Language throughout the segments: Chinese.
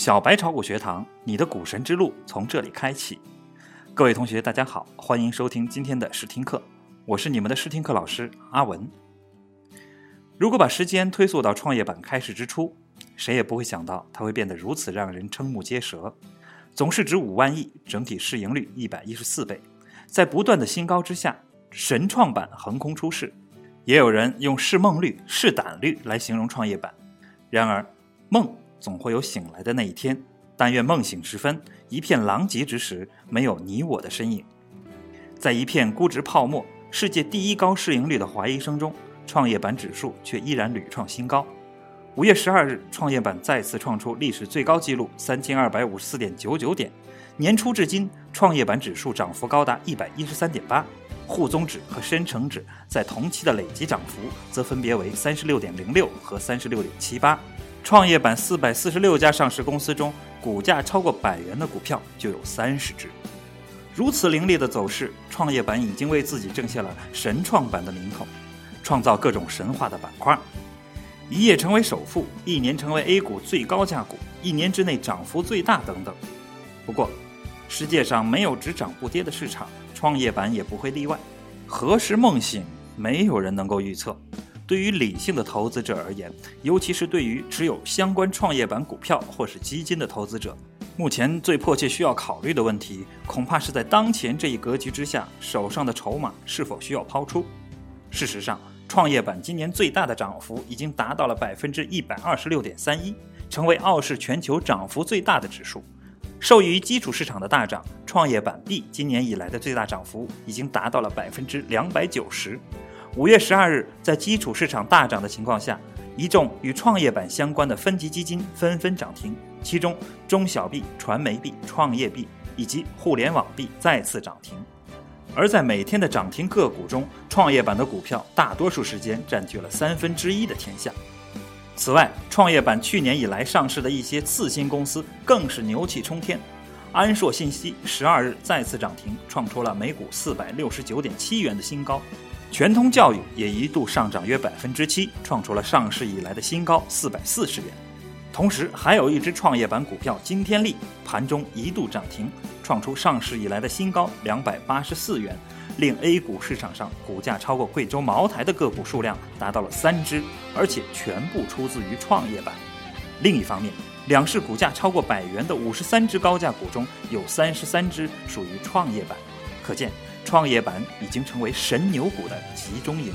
小白炒股学堂，你的股神之路从这里开启。各位同学，大家好，欢迎收听今天的试听课，我是你们的试听课老师阿文。如果把时间推溯到创业板开始之初，谁也不会想到它会变得如此让人瞠目结舌。总市值五万亿，整体市盈率一百一十四倍，在不断的新高之下，神创板横空出世。也有人用试梦率、试胆率来形容创业板。然而，梦。总会有醒来的那一天，但愿梦醒时分，一片狼藉之时，没有你我的身影。在一片估值泡沫、世界第一高市盈率的怀疑声中，创业板指数却依然屡创新高。五月十二日，创业板再次创出历史最高纪录三千二百五十四点九九点。年初至今，创业板指数涨幅高达一百一十三点八，沪综指和深成指在同期的累计涨幅则分别为三十六点零六和三十六点七八。创业板四百四十六家上市公司中，股价超过百元的股票就有三十只。如此凌厉的走势，创业板已经为自己挣下了“神创板”的名头，创造各种神话的板块，一夜成为首富，一年成为 A 股最高价股，一年之内涨幅最大等等。不过，世界上没有只涨不跌的市场，创业板也不会例外。何时梦醒，没有人能够预测。对于理性的投资者而言，尤其是对于持有相关创业板股票或是基金的投资者，目前最迫切需要考虑的问题，恐怕是在当前这一格局之下，手上的筹码是否需要抛出。事实上，创业板今年最大的涨幅已经达到了百分之一百二十六点三一，成为傲视全球涨幅最大的指数。受益于基础市场的大涨，创业板 B 今年以来的最大涨幅已经达到了百分之两百九十。五月十二日，在基础市场大涨的情况下，一众与创业板相关的分级基金纷纷涨停，其中中小币、传媒币、创业币以及互联网币再次涨停。而在每天的涨停个股中，创业板的股票大多数时间占据了三分之一的天下。此外，创业板去年以来上市的一些次新公司更是牛气冲天。安硕信息十二日再次涨停，创出了每股四百六十九点七元的新高。全通教育也一度上涨约百分之七，创出了上市以来的新高四百四十元。同时，还有一只创业板股票金天利盘中一度涨停，创出上市以来的新高两百八十四元，令 A 股市场上股价超过贵州茅台的个股数量达到了三只，而且全部出自于创业板。另一方面，两市股价超过百元的五十三只高价股中有三十三只属于创业板，可见。创业板已经成为神牛股的集中营。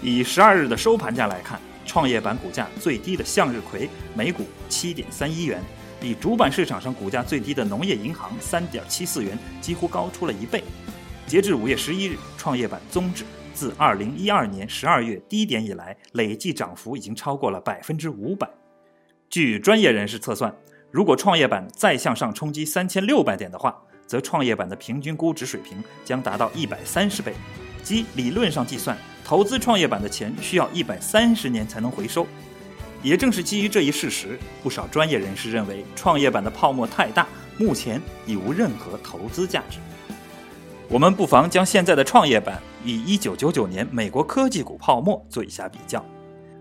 以十二日的收盘价来看，创业板股价最低的向日葵每股七点三一元，比主板市场上股价最低的农业银行三点七四元几乎高出了一倍。截至五月十一日，创业板综指自二零一二年十二月低点以来，累计涨幅已经超过了百分之五百。据专业人士测算，如果创业板再向上冲击三千六百点的话，则创业板的平均估值水平将达到一百三十倍，即理论上计算，投资创业板的钱需要一百三十年才能回收。也正是基于这一事实，不少专业人士认为，创业板的泡沫太大，目前已无任何投资价值。我们不妨将现在的创业板与一九九九年美国科技股泡沫做一下比较。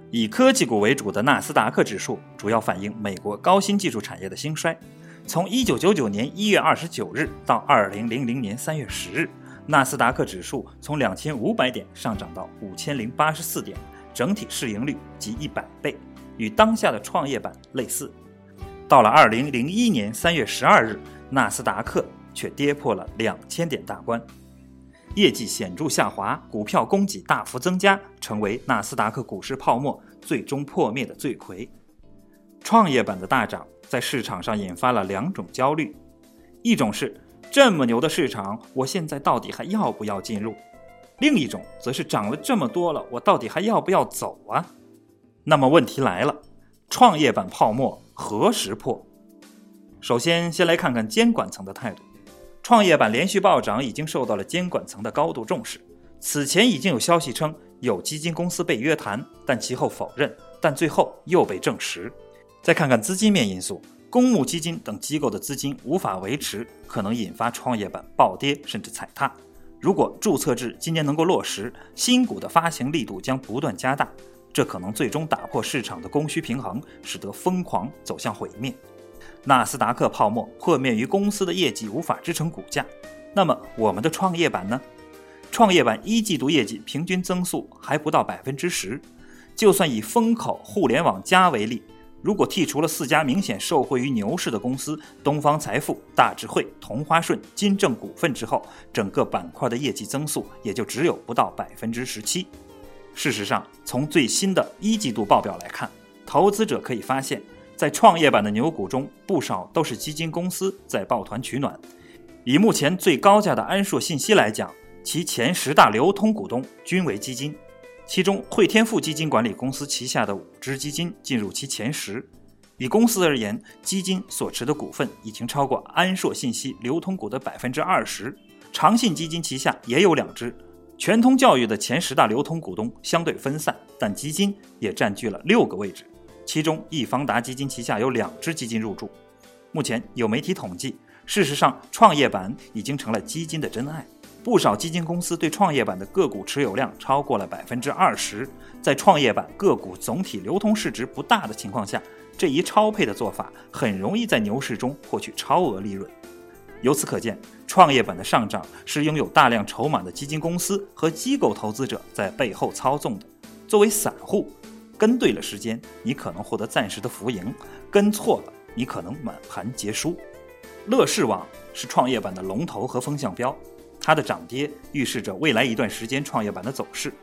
以科技股为主的纳斯达克指数，主要反映美国高新技术产业的兴衰。从一九九九年一月二十九日到二零零零年三月十日，纳斯达克指数从两千五百点上涨到五千零八十四点，整体市盈率即一百倍，与当下的创业板类似。到了二零零一年三月十二日，纳斯达克却跌破了两千点大关，业绩显著下滑，股票供给大幅增加，成为纳斯达克股市泡沫最终破灭的罪魁。创业板的大涨。在市场上引发了两种焦虑，一种是这么牛的市场，我现在到底还要不要进入？另一种则是涨了这么多了，我到底还要不要走啊？那么问题来了，创业板泡沫何时破？首先，先来看看监管层的态度。创业板连续暴涨已经受到了监管层的高度重视。此前已经有消息称有基金公司被约谈，但其后否认，但最后又被证实。再看看资金面因素，公募基金等机构的资金无法维持，可能引发创业板暴跌甚至踩踏。如果注册制今年能够落实，新股的发行力度将不断加大，这可能最终打破市场的供需平衡，使得疯狂走向毁灭。纳斯达克泡沫破灭于公司的业绩无法支撑股价。那么我们的创业板呢？创业板一季度业绩平均增速还不到百分之十。就算以风口互联网加为例，如果剔除了四家明显受惠于牛市的公司东方财富、大智慧、同花顺、金正股份之后，整个板块的业绩增速也就只有不到百分之十七。事实上，从最新的一季度报表来看，投资者可以发现，在创业板的牛股中，不少都是基金公司在抱团取暖。以目前最高价的安硕信息来讲，其前十大流通股东均为基金。其中，汇添富基金管理公司旗下的五只基金进入其前十。以公司而言，基金所持的股份已经超过安硕信息流通股的百分之二十。长信基金旗下也有两只。全通教育的前十大流通股东相对分散，但基金也占据了六个位置。其中，易方达基金旗下有两只基金入驻。目前有媒体统计，事实上，创业板已经成了基金的真爱。不少基金公司对创业板的个股持有量超过了百分之二十，在创业板个股总体流通市值不大的情况下，这一超配的做法很容易在牛市中获取超额利润。由此可见，创业板的上涨是拥有大量筹码的基金公司和机构投资者在背后操纵的。作为散户，跟对了时间，你可能获得暂时的浮盈；跟错了，你可能满盘皆输。乐视网是创业板的龙头和风向标。它的涨跌预示着未来一段时间创业板的走势。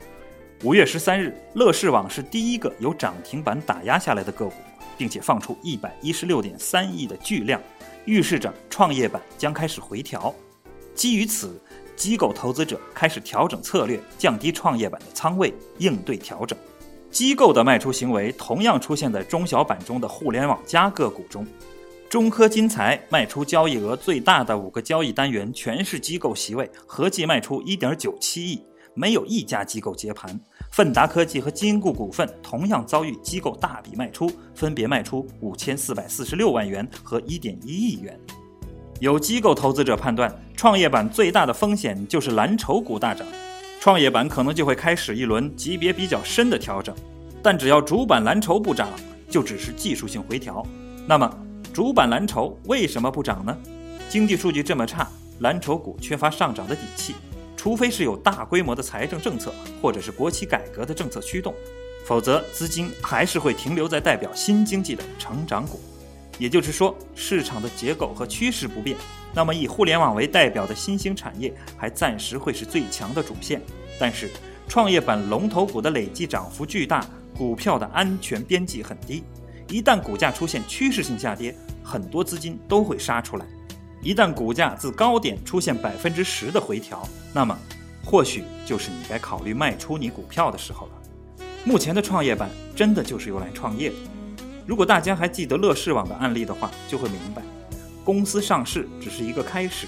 五月十三日，乐视网是第一个由涨停板打压下来的个股，并且放出一百一十六点三亿的巨量，预示着创业板将开始回调。基于此，机构投资者开始调整策略，降低创业板的仓位，应对调整。机构的卖出行为同样出现在中小板中的互联网加个股中。中科金财卖出交易额最大的五个交易单元全是机构席位，合计卖出一点九七亿，没有一家机构接盘。奋达科技和金固股份同样遭遇机构大笔卖出，分别卖出五千四百四十六万元和一点一亿元。有机构投资者判断，创业板最大的风险就是蓝筹股大涨，创业板可能就会开始一轮级别比较深的调整。但只要主板蓝筹不涨，就只是技术性回调。那么。主板蓝筹为什么不涨呢？经济数据这么差，蓝筹股缺乏上涨的底气，除非是有大规模的财政政策或者是国企改革的政策驱动，否则资金还是会停留在代表新经济的成长股。也就是说，市场的结构和趋势不变，那么以互联网为代表的新兴产业还暂时会是最强的主线。但是，创业板龙头股的累计涨幅巨大，股票的安全边际很低。一旦股价出现趋势性下跌，很多资金都会杀出来。一旦股价自高点出现百分之十的回调，那么或许就是你该考虑卖出你股票的时候了。目前的创业板真的就是用来创业的。如果大家还记得乐视网的案例的话，就会明白，公司上市只是一个开始。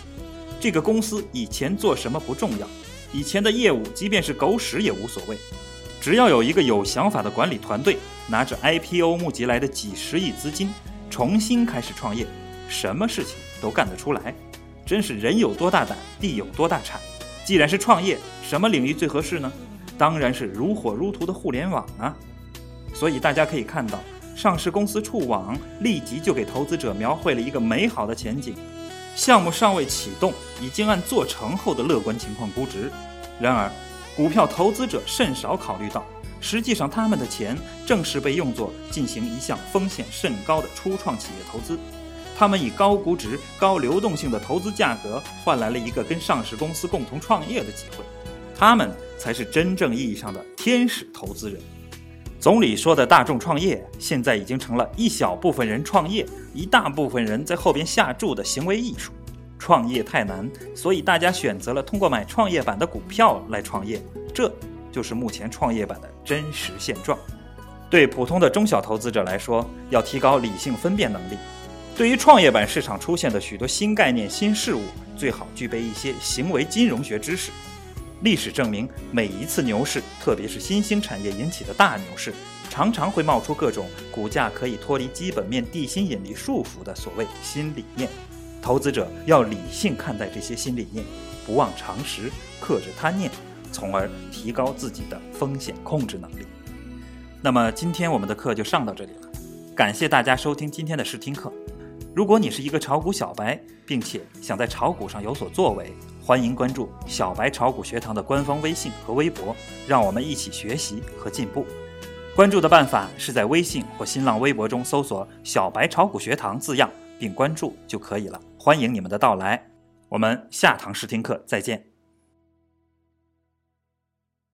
这个公司以前做什么不重要，以前的业务即便是狗屎也无所谓。只要有一个有想法的管理团队，拿着 IPO 募集来的几十亿资金，重新开始创业，什么事情都干得出来。真是人有多大胆，地有多大产。既然是创业，什么领域最合适呢？当然是如火如荼的互联网啊！所以大家可以看到，上市公司触网立即就给投资者描绘了一个美好的前景。项目尚未启动，已经按做成后的乐观情况估值。然而，股票投资者甚少考虑到，实际上他们的钱正是被用作进行一项风险甚高的初创企业投资。他们以高估值、高流动性的投资价格换来了一个跟上市公司共同创业的机会。他们才是真正意义上的天使投资人。总理说的大众创业，现在已经成了一小部分人创业，一大部分人在后边下注的行为艺术。创业太难，所以大家选择了通过买创业板的股票来创业，这就是目前创业板的真实现状。对普通的中小投资者来说，要提高理性分辨能力。对于创业板市场出现的许多新概念、新事物，最好具备一些行为金融学知识。历史证明，每一次牛市，特别是新兴产业引起的大牛市，常常会冒出各种股价可以脱离基本面地心引力束缚的所谓新理念。投资者要理性看待这些新理念，不忘常识，克制贪念，从而提高自己的风险控制能力。那么今天我们的课就上到这里了，感谢大家收听今天的试听课。如果你是一个炒股小白，并且想在炒股上有所作为，欢迎关注小白炒股学堂的官方微信和微博，让我们一起学习和进步。关注的办法是在微信或新浪微博中搜索“小白炒股学堂”字样，并关注就可以了。欢迎你们的到来，我们下堂试听课再见。